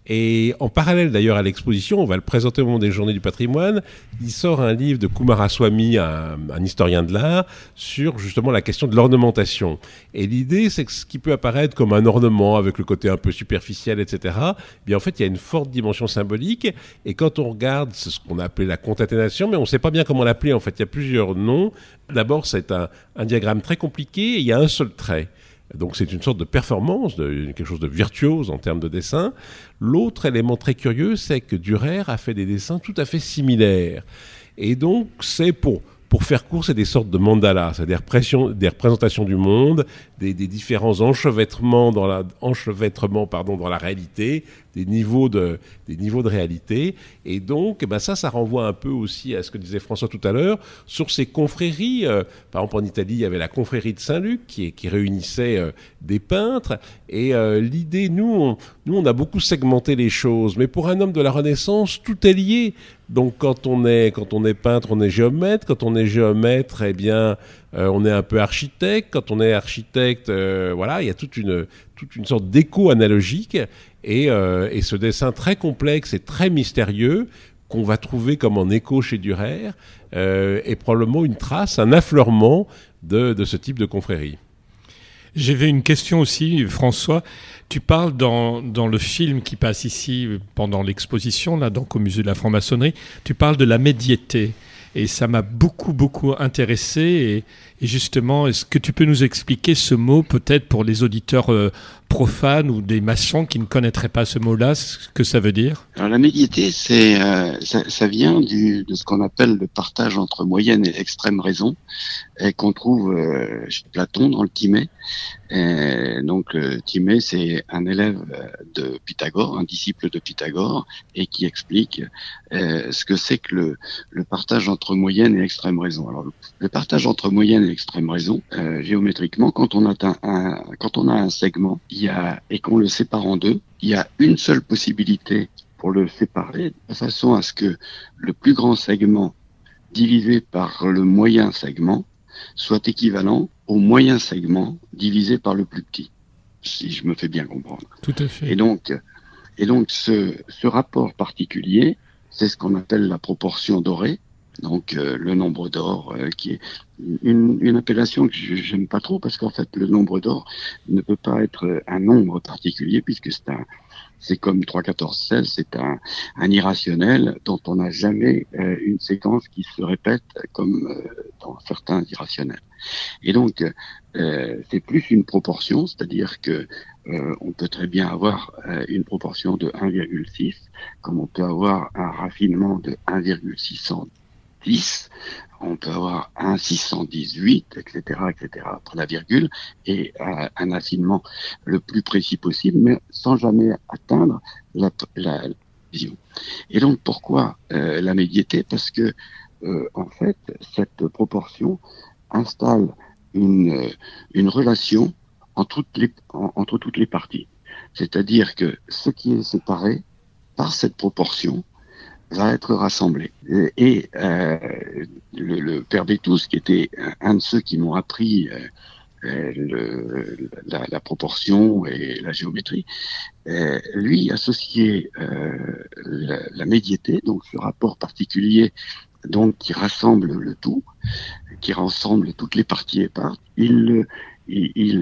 Et en parallèle d'ailleurs à l'exposition, on va le présenter au moment des Journées du patrimoine, il sort un livre de Kumaraswamy, un, un historien de l'art, sur justement la question de l'ornementation. Et l'idée, c'est que ce qui peut apparaître comme un ornement avec le côté un peu superficiel, etc., eh bien en fait, il y a une forte dimension symbolique. Et quand on regarde ce qu'on a appelé la concaténation, mais on ne sait pas bien comment l'appeler. En fait, il y a plusieurs noms. D'abord, c'est un, diagramme très compliqué et il y a un seul trait. Donc c'est une sorte de performance, quelque chose de virtuose en termes de dessin. L'autre élément très curieux, c'est que Durer a fait des dessins tout à fait similaires. Et donc c'est pour, pour faire court, c'est des sortes de mandalas, c'est-à-dire des représentations du monde, des, différents enchevêtrements dans la, enchevêtrements, pardon, dans la réalité, des niveaux de, des niveaux de réalité. Et donc, eh ben ça, ça renvoie un peu aussi à ce que disait François tout à l'heure, sur ces confréries. euh, par exemple, en Italie, il y avait la confrérie de Saint-Luc qui, qui réunissait euh, des peintres. Et euh, l'idée, nous on, nous, on a beaucoup segmenté les choses. Mais pour un homme de la Renaissance, tout est lié. Donc, quand on est, quand on est peintre, on est géomètre. Quand on est géomètre, eh bien, euh, on est un peu architecte. Quand on est architecte, euh, voilà, il y a toute une, toute une sorte d'écho analogique. Et, euh, et ce dessin très complexe et très mystérieux qu'on va trouver comme en écho chez Durer est probablement une trace, un affleurement de, de ce type de confrérie. J'avais une question aussi, François. Tu parles dans, dans le film qui passe ici pendant l'exposition, là, donc au musée de la franc-maçonnerie, tu parles de la médiété. Et ça m'a beaucoup, beaucoup intéressé. Et justement, est-ce que tu peux nous expliquer ce mot, peut-être pour les auditeurs euh, profanes ou des maçons qui ne connaîtraient pas ce mot-là, ce que ça veut dire? Alors la médiété, c'est euh, ça, ça vient de ce qu'on appelle le partage entre moyenne et extrême raison, qu'on trouve euh, chez Platon dans le Timée. Donc Timée, c'est un élève de Pythagore, un disciple de Pythagore, et qui explique ce que c'est que le, le partage entre moyenne et extrême raison. Alors le, le partage entre moyenne et extrême raison, euh, géométriquement, quand on atteint un, quand on a un segment, il y a et qu'on le sépare en deux, il y a une seule possibilité pour le séparer de façon à ce que le plus grand segment divisé par le moyen segment soit équivalent au moyen segment divisé par le plus petit, si je me fais bien comprendre. Tout à fait. Et donc, et donc ce, ce rapport particulier, c'est ce qu'on appelle la proportion dorée, donc euh, le nombre d'or, euh, qui est une, une appellation que j'aime pas trop parce qu'en fait le nombre d'or ne peut pas être un nombre particulier puisque c'est un c'est comme 3, 14, 16, c'est un, un irrationnel dont on n'a jamais euh, une séquence qui se répète comme euh, dans certains irrationnels. Et donc, euh, c'est plus une proportion, c'est-à-dire que euh, on peut très bien avoir euh, une proportion de 1,6, comme on peut avoir un raffinement de 1,610, on peut avoir 1,618, etc., etc., après la virgule, et euh, un affinement le plus précis possible, mais sans jamais atteindre la, vision. Et donc, pourquoi euh, la médiété? Parce que, euh, en fait, cette proportion installe une, relation entre toutes les parties. C'est-à-dire que ce qui est séparé par cette proportion va être rassemblé. Et, euh, le, le père Bétous, qui était un- de ceux qui m'ont appris euh, euh, la, proportion et la géométrie, lui associait la, médiété, donc ce rapport particulier donc qui rassemble le tout, qui rassemble toutes les parties éparses, il, il,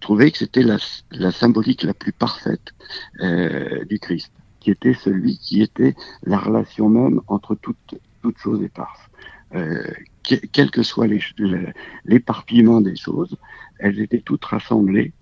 trouvait que c'était la, symbolique la plus parfaite du Christ, qui était celui qui était la relation même entre toutes, choses éparses. Euh, quel que soit l'éparpillement des choses, elles étaient toutes rassemblées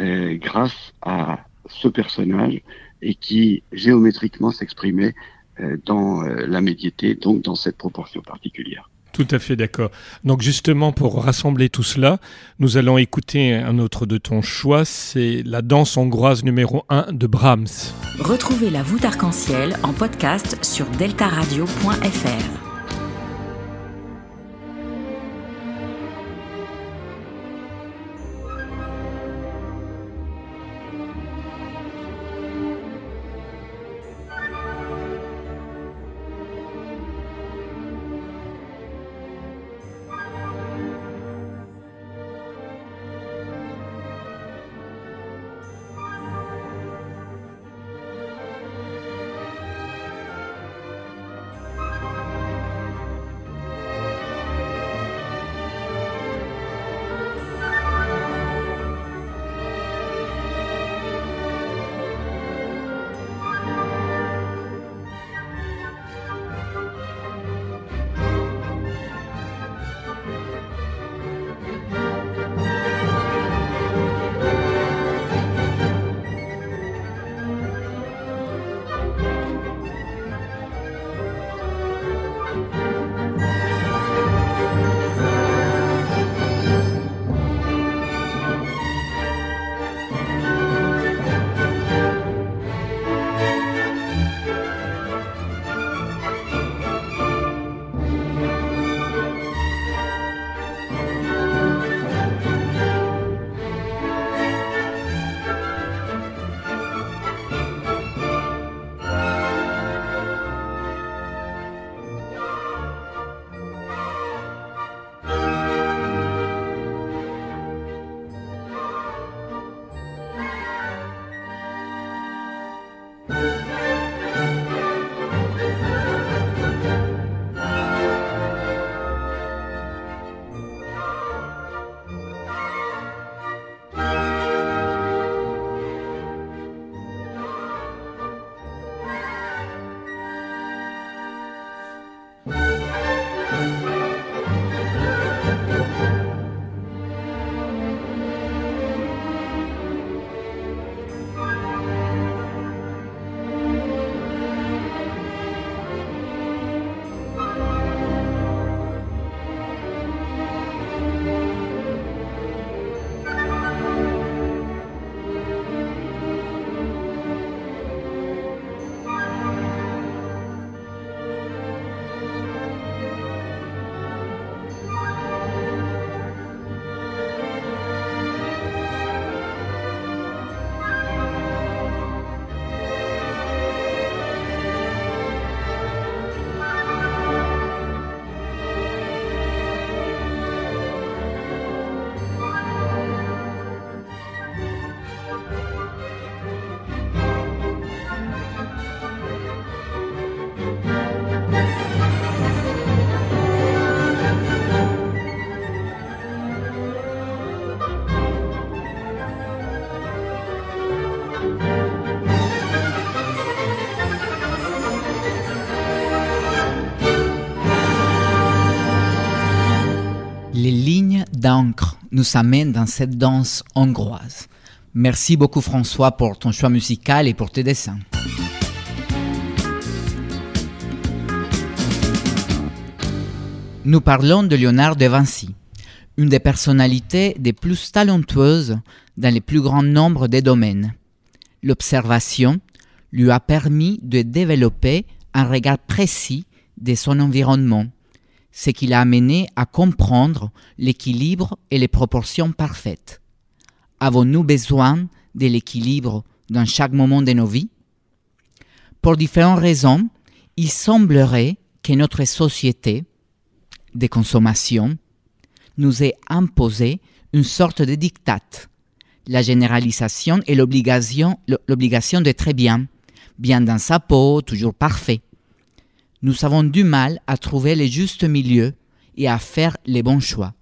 euh, grâce à ce personnage et qui géométriquement s'exprimait euh, dans la médiété, donc dans cette proportion particulière. Tout à fait d'accord. Donc justement, pour rassembler tout cela, nous allons écouter un autre de ton choix, c'est la danse hongroise numéro 1 de Brahms. Retrouvez la voûte arc-en-ciel en podcast sur deltaradio.fr. d'encre nous amène dans cette danse hongroise. Merci beaucoup François pour ton choix musical et pour tes dessins. Nous parlons de Léonard de Vinci, une des personnalités des plus talentueuses dans les plus grands nombres de domaines. L'observation lui a permis de développer un regard précis de son environnement ce qui l'a amené à comprendre l'équilibre et les proportions parfaites. Avons-nous besoin de l'équilibre dans chaque moment de nos vies? Pour différentes raisons, il semblerait que notre société de consommation nous ait imposé une sorte de diktat, la généralisation et l'obligation, très bien, bien dans sa peau, toujours parfait nous avons du mal à trouver le juste milieu et à faire les bons choix.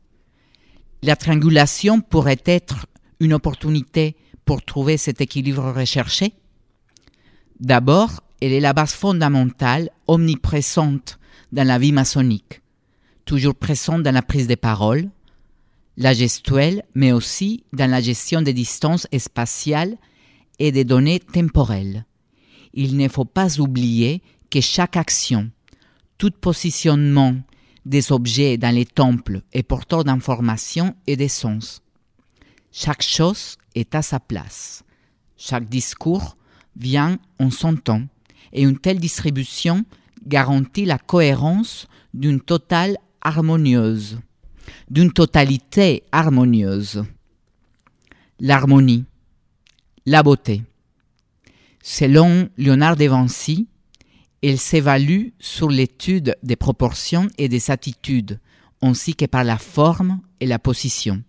La triangulation pourrait être une opportunité pour trouver cet équilibre recherché. D'abord, elle est la base fondamentale, omniprésente dans la vie maçonnique, toujours présente dans la prise de parole, la gestuelle, mais aussi dans la gestion des distances spatiales et des données temporelles. Il ne faut pas oublier que chaque action, tout positionnement des objets dans les temples est porteur d'informations et de sens. Chaque chose est à sa place. Chaque discours vient en son temps et une telle distribution garantit la cohérence d'une totale harmonieuse, d'une totalité harmonieuse. L'harmonie, la beauté. Selon Léonard de Vinci, elle s'évalue sur l'étude des proportions et des attitudes, ainsi que par la forme et la position.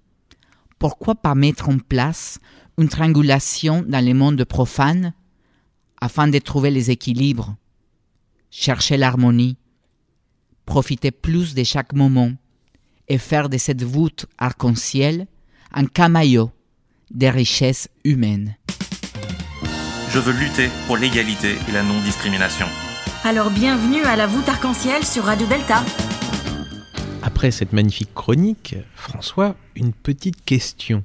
Pourquoi pas mettre en place une triangulation dans les mondes profanes afin de trouver les équilibres, chercher l'harmonie, profiter plus de chaque moment et faire de cette voûte arc-en-ciel un camaillot des richesses humaines. Je veux lutter pour l'égalité et la non-discrimination. Alors bienvenue à la voûte arc-en-ciel sur Radio Delta. Après cette magnifique chronique, François, une petite question.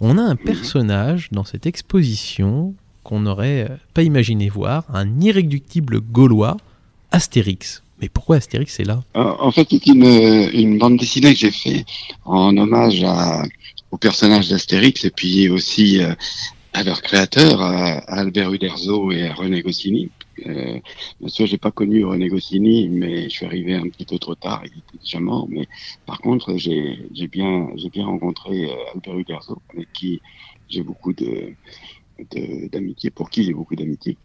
On a un personnage dans cette exposition qu'on n'aurait pas imaginé voir, un irréductible gaulois, Astérix. Mais pourquoi Astérix est là? Euh, En fait, c'est une, une bande dessinée que j'ai fait en hommage à, au personnage d'Astérix et puis aussi euh, à leur créateur, à, à Albert Uderzo et à René Goscinny. Euh, bien sûr, j'ai pas connu René Goscinny, mais je suis arrivé un petit peu trop tard. Il était déjà mort. Mais par contre, j'ai bien bien rencontré euh, Albert Uderzo, avec qui j'ai beaucoup de d'amitié, pour qui j'ai beaucoup d'amitié.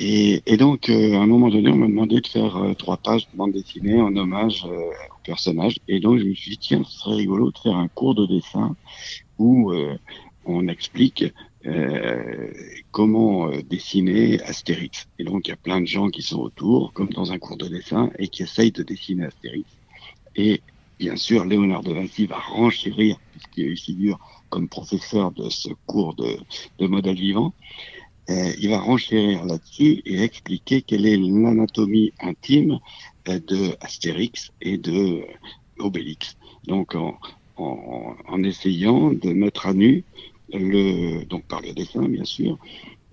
Et, donc, euh, à un moment donné, on m'a demandé de faire euh, trois pages de bande dessinée en hommage au personnage. Et donc, je me suis dit, tiens, ce serait rigolo de faire un cours de dessin où on explique euh, comment euh, dessiner Astérix? Et donc, il y a plein de gens qui sont autour, comme dans un cours de dessin, et qui essayent de dessiner Astérix. Et bien sûr, Léonard de Vinci va renchérir, puisqu'il figure comme professeur de ce cours de, modèle vivant. Euh, il va renchérir là-dessus et expliquer quelle est l'anatomie intime de Astérix et de Obélix. Donc, en essayant de mettre à nu donc par le dessin bien sûr,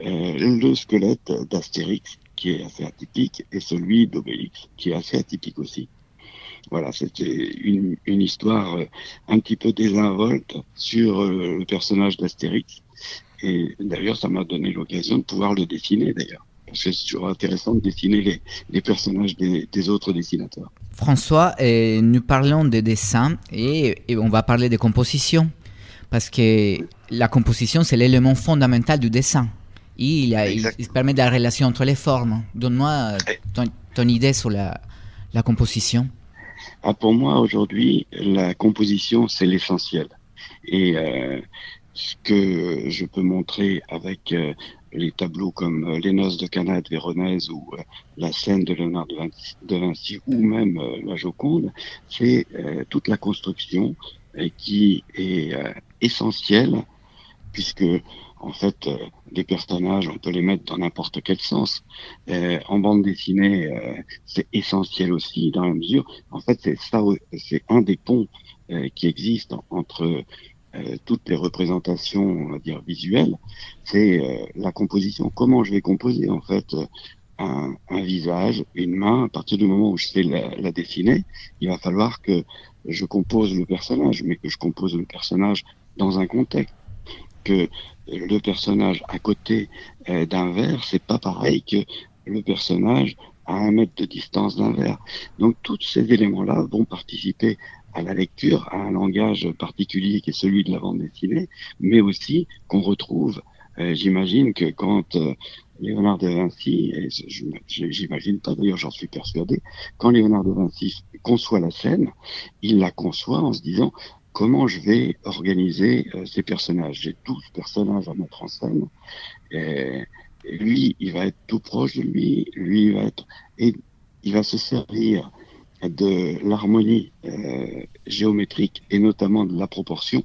euh, le squelette d'Astérix qui est assez atypique et celui d'Obélix qui est assez atypique aussi. Voilà, c'était une, histoire euh, un petit peu désinvolte sur euh, le personnage d'Astérix. Et d'ailleurs, ça m'a donné l'occasion de pouvoir le dessiner d'ailleurs. Parce que c'est toujours intéressant de dessiner les, les personnages des, des autres dessinateurs. François, nous parlons de dessin et, on va parler de composition. Parce que la composition, c'est l'élément fondamental du dessin. Et il, a- il- il permet de la relation entre les formes. Donne-moi ton, ton idée sur la, la composition. Ah, pour moi, aujourd'hui, la composition, c'est l'essentiel. Et euh, ce que je peux montrer avec euh, les tableaux comme euh, Les Noces de Cana de Véronèse ou la scène de Léonard de Vinci, de Vinci ou même la Joconde, c'est toute la construction qui est essentielle puisque en fait euh, les personnages on peut les mettre dans n'importe quel sens. Euh, en bande dessinée euh, c'est essentiel aussi dans la mesure en fait c'est ça c'est un des ponts euh, qui existent entre toutes les représentations on va dire visuelles. C'est la composition. Comment je vais composer en fait un, visage, une main, à partir du moment où je sais la dessiner, il va falloir que je compose le personnage, mais que je compose le personnage dans un contexte. Que le personnage à côté euh, d'un verre, c'est pas pareil que le personnage à un mètre de distance d'un verre. Donc tous ces éléments-là vont participer à la lecture, à un langage particulier qui est celui de la bande dessinée, mais aussi qu'on retrouve. euh, J'imagine que quand euh, Léonard de Vinci, et j'imagine pas d'ailleurs, j'en suis persuadé, quand Léonard de Vinci conçoit la scène, il la conçoit en se disant comment je vais organiser euh, ces personnages. J'ai 12 personnages à mettre en scène. Lui, il va être tout proche de lui. Lui, il va être et il va se servir de l'harmonie euh, géométrique et notamment de la proportion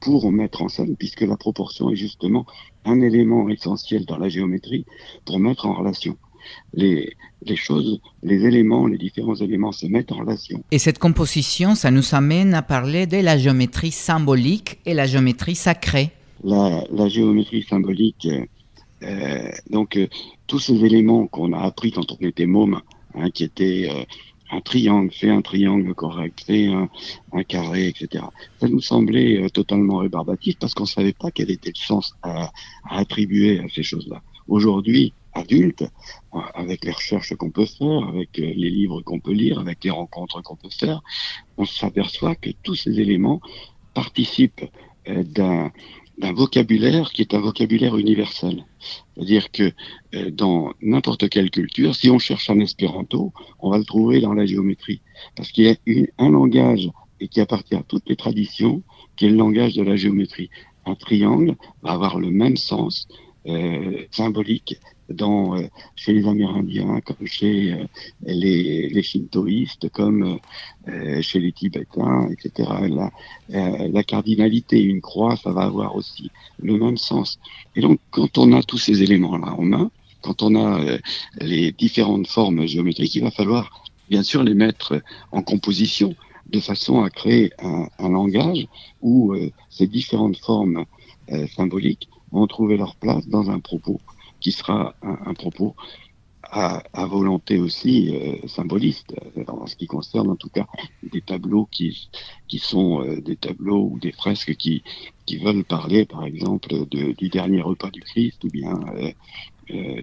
pour mettre en scène, puisque la proportion est justement un élément essentiel dans la géométrie pour mettre en relation. Les, les choses, les éléments, les différents éléments se mettent en relation. Et cette composition, ça nous amène à parler de la géométrie symbolique et la géométrie sacrée. La, la géométrie symbolique, euh, donc euh, tous ces éléments qu'on a appris quand on était môme, hein, qui étaient euh, un triangle, fait un triangle correct, fait un, un carré, etc. Ça nous semblait totalement rébarbatif parce qu'on savait pas quel était le sens à, à attribuer à ces choses-là. Aujourd'hui, adulte, euh, avec les recherches qu'on peut faire, avec euh, les livres qu'on peut lire, avec les rencontres qu'on peut faire, on s'aperçoit que tous ces éléments participent euh, d'un d'un vocabulaire qui est un vocabulaire universel. C'est-à-dire que dans n'importe quelle culture, si on cherche un espéranto, on va le trouver dans la géométrie. Parce qu'il y a un langage et qui appartient à toutes les traditions, qui est le langage de la géométrie. Un triangle va avoir le même sens symbolique dans, euh, chez les Amérindiens, comme chez euh, les, les shintoïstes, comme euh, euh, chez les Tibétains, etc. La, euh, la cardinalité, une croix, ça va avoir aussi le même sens. Et donc, quand on a tous ces éléments-là en main, quand on a euh, les différentes formes géométriques, il va falloir bien sûr les mettre en composition de façon à créer un, un langage où euh, ces différentes formes euh, symboliques vont trouver leur place dans un propos qui sera un, propos à, volonté aussi euh, symboliste, euh, en ce qui concerne en tout cas des tableaux qui, qui sont euh, des tableaux ou des fresques qui, qui veulent parler par exemple du dernier repas du Christ ou bien euh,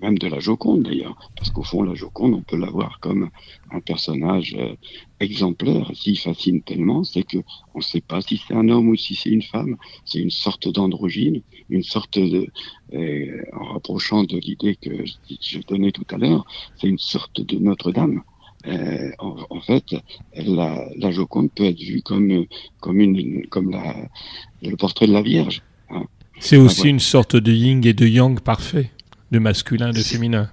même de la Joconde d'ailleurs, parce qu'au fond la Joconde on peut la voir comme un personnage euh, exemplaire. S'il fascine tellement, c'est que on ne sait pas si c'est un homme ou si c'est une femme. C'est une sorte d'androgyne, une sorte de, euh, en rapprochant de l'idée que je, donnais tout à l'heure, c'est une sorte de Notre-Dame. Euh, en, fait, la, Joconde peut être vue comme comme une comme le portrait de la Vierge. C'est aussi ouais. une sorte de yin et de yang parfait, de masculin et de féminin.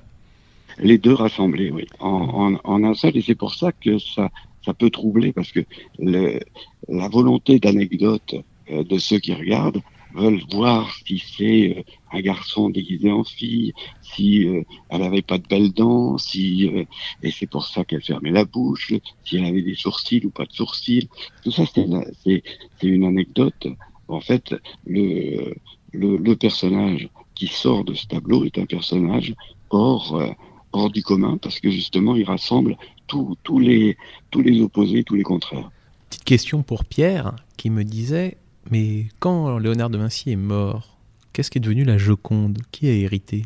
les deux rassemblés, oui, en, en, en un seul, et c'est pour ça que ça, ça peut troubler, parce que le, la volonté d'anecdote euh, de ceux qui regardent veulent voir si c'est euh, un garçon déguisé en fille, si euh, elle avait pas de belles dents, si euh, et c'est pour ça qu'elle fermait la bouche, si elle avait des sourcils ou pas de sourcils. Tout ça, c'est une anecdote. En fait, le, le personnage qui sort de ce tableau est un personnage hors euh, du commun parce que justement il rassemble tous tous les tous les opposés, tous les contraires. Petite question pour Pierre qui me disait Mais quand Léonard de Vinci est mort, qu'est-ce qui est devenu la Joconde? Qui a hérité?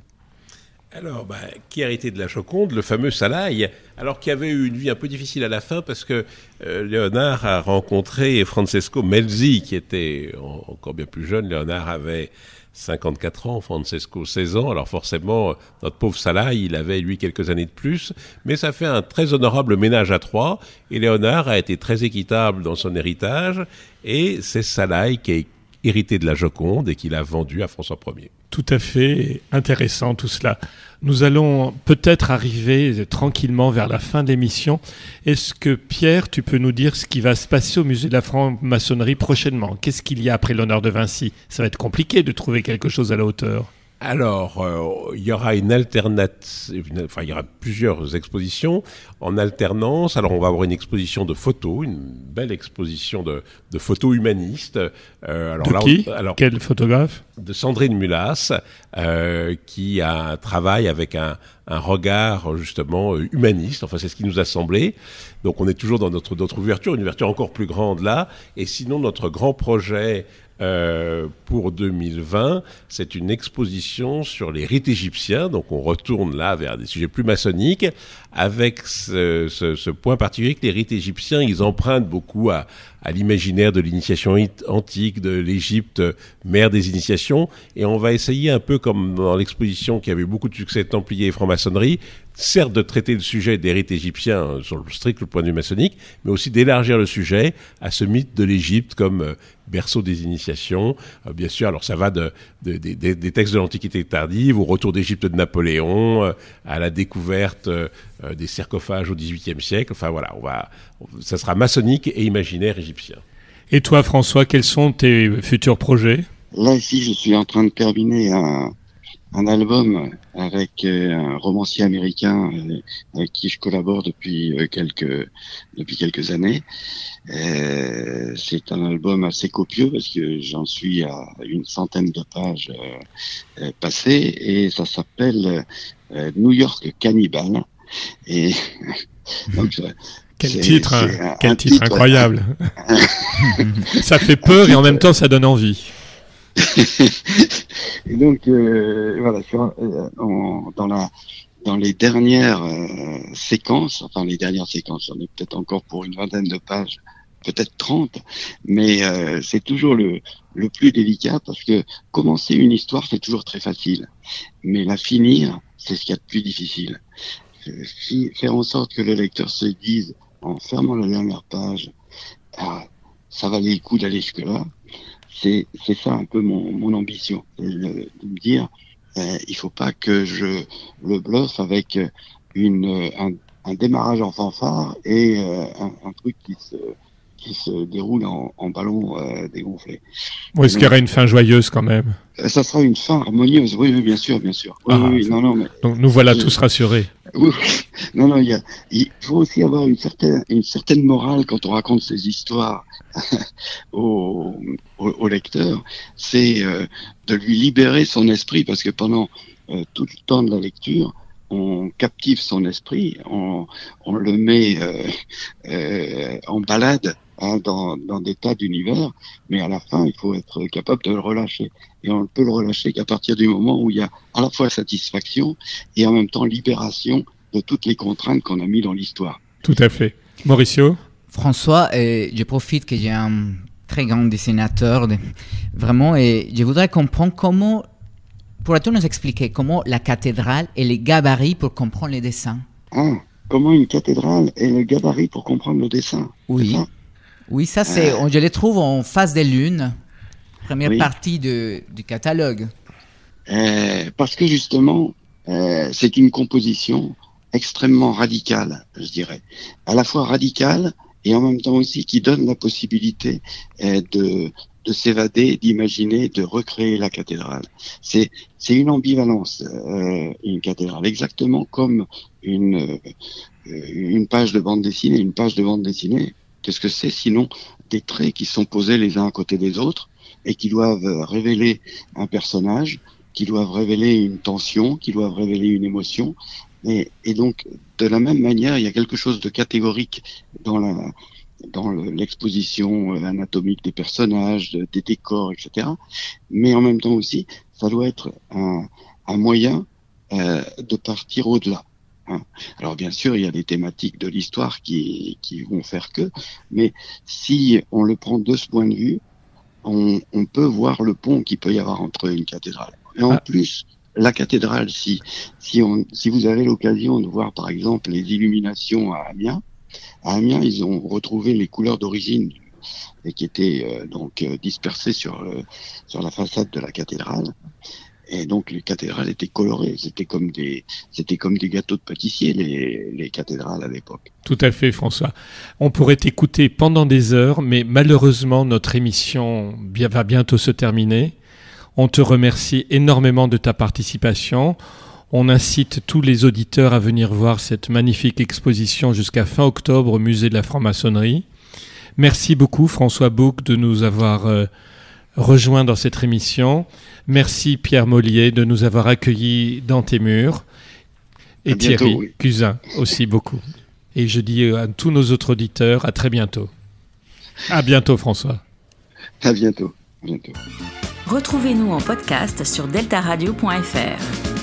Alors, bah, qui a hérité de la Joconde Le fameux Salaï, alors qui avait eu une vie un peu difficile à la fin parce que euh, Léonard a rencontré Francesco Melzi, qui était en- encore bien plus jeune. Léonard avait 54 ans, Francesco 16 ans. Alors forcément, notre pauvre Salaï, il avait lui quelques années de plus, mais ça fait un très honorable ménage à trois. Et Léonard a été très équitable dans son héritage, et c'est Salaï qui est hérité de la Joconde et qu'il a vendu à François Ier. Tout à fait intéressant tout cela. Nous allons peut-être arriver tranquillement vers la fin de l'émission. Est-ce que Pierre, tu peux nous dire ce qui va se passer au musée de la franc-maçonnerie prochainement? Qu'est-ce qu'il y a après l'honneur de Vinci? Ça va être compliqué de trouver quelque chose à la hauteur. Alors, euh, il y aura une alternative, enfin, il y aura plusieurs expositions en alternance. Alors, on va avoir une exposition de photos, une belle exposition de, de photos humanistes. Euh, alors de là, qui? alors, Quel photographe? De Sandrine Mulas, euh, qui a un travail avec un, un regard justement euh, humaniste. Enfin, c'est ce qui nous a semblé. Donc, on est toujours dans notre, notre ouverture, une ouverture encore plus grande là. Et sinon, notre grand projet euh, pour 2020, c'est une exposition sur les rites égyptiens. Donc, on retourne là vers des sujets plus maçonniques, avec ce, point particulier que les rites égyptiens, ils empruntent beaucoup à, l'imaginaire de l'initiation it- antique, de l'Égypte, mère des initiations. Et on va essayer un peu comme dans l'exposition qui avait beaucoup de succès Templiers et franc-maçonnerie, certes de traiter le sujet des rites égyptiens euh, sur le strict point de vue maçonnique, mais aussi d'élargir le sujet à ce mythe de l'Égypte comme euh, berceau des initiations. Euh, bien sûr, alors ça va de, de- des- textes de l'Antiquité tardive au retour d'Égypte de Napoléon, euh, à la découverte euh, des sarcophages au XVIIIe siècle. Enfin voilà, on va, ça sera maçonnique et imaginaire égyptien. Et toi, François, quels sont tes futurs projets? Là, ici, je suis en train de terminer un, un album avec euh, un romancier américain euh, avec qui je collabore depuis euh, quelques depuis quelques années. C'est un album assez copieux parce que j'en suis à une centaine de pages passées et ça s'appelle New York Cannibal. Et (laughs) donc, quel titre, un, quel titre, incroyable. (laughs) ça fait peur et en même temps ça donne envie. (laughs) et donc euh, voilà, sur, euh, dans la dans les dernières euh, séquences, enfin les dernières séquences, on est peut-être encore pour une vingtaine de pages, peut-être 30, mais euh, c'est toujours le, le plus délicat parce que commencer une histoire, c'est toujours très facile, mais la finir, c'est ce qu'il y a de plus difficile. Faire en sorte que le lecteur se dise, en fermant la dernière page, ah, ça valait le coup d'aller jusque-là, c'est ça un peu mon, mon ambition, de, de me dire euh, il faut pas que je le bluffe avec une un, un démarrage en fanfare et euh, un, un, truc qui se qui se déroule en, en ballon euh, dégonflé. Est-ce qu'il y aura une fin joyeuse quand même Ça sera une fin harmonieuse, oui, oui bien sûr, bien sûr. Oui, ah, oui, non, non, mais, donc nous voilà je, tous rassurés. Oui, (laughs) non, non, il, y a, il faut aussi avoir une certaine, une certaine morale quand on raconte ces histoires (laughs) au, au, au, lecteur, c'est euh, de lui libérer son esprit parce que pendant euh, tout le temps de la lecture, on captive son esprit, on, on le met euh, euh, en balade hein, dans, dans, des tas d'univers, mais à la fin, il faut être capable de le relâcher. Et on ne peut le relâcher qu'à partir du moment où il y a à la fois satisfaction et en même temps libération de toutes les contraintes qu'on a mis dans l'histoire. Tout à fait. Mauricio François, je profite que j'ai un très grand dessinateur, de, vraiment, et je voudrais comprendre comment Pourrais-tu nous expliquer comment la cathédrale et les gabarits pour comprendre les dessins Ah, comment une cathédrale et le gabarit pour comprendre le dessin Oui. Ça? Oui, ça c'est. Je les trouve en face des lunes, première oui. partie de, du catalogue. Euh, parce que justement, euh, c'est une composition extrêmement radicale, je dirais. À la fois radicale et en même temps aussi qui donne la possibilité euh, de de s'évader, d'imaginer, de recréer la cathédrale. C'est c'est une ambivalence, euh, une cathédrale, exactement comme une euh, une page de bande dessinée. Une page de bande dessinée, qu'est-ce que c'est sinon des traits qui sont posés les uns à côté des autres et qui doivent révéler un personnage, qui doivent révéler une tension, qui doivent révéler une émotion. Et, et donc, de la même manière, il y a quelque chose de catégorique dans la, dans l'exposition euh, anatomique des personnages, des décors, etc. Mais en même temps aussi, ça doit être un, un moyen euh, de partir au-delà. Hein. Alors bien sûr, il y a des thématiques de l'histoire qui, qui vont faire que, mais si on le prend de ce point de vue, on, on peut voir le pont qu'il peut y avoir entre une cathédrale. Et en ah. plus, la cathédrale, si, si, on, si vous avez l'occasion de voir par exemple les illuminations à Amiens, à Amiens, ils ont retrouvé les couleurs d'origine et qui étaient euh, donc euh, dispersées sur euh, sur la façade de la cathédrale. Et donc les cathédrales étaient colorées, c'était comme des c'était comme des gâteaux de pâtissier les, les cathédrales à l'époque. Tout à fait François. On pourrait écouter pendant des heures, mais malheureusement notre émission va bientôt se terminer. On te remercie énormément de ta participation. On incite tous les auditeurs à venir voir cette magnifique exposition jusqu'à fin octobre au musée de la franc-maçonnerie. Merci beaucoup François Bouc de nous avoir euh, rejoints dans cette émission. Merci Pierre Mollier de nous avoir accueillis dans tes murs. Et bientôt, Thierry oui. Cusin aussi beaucoup. Et je dis à tous nos autres auditeurs à très bientôt. À bientôt François. À bientôt. À bientôt. Retrouvez-nous en podcast sur deltaradio.fr.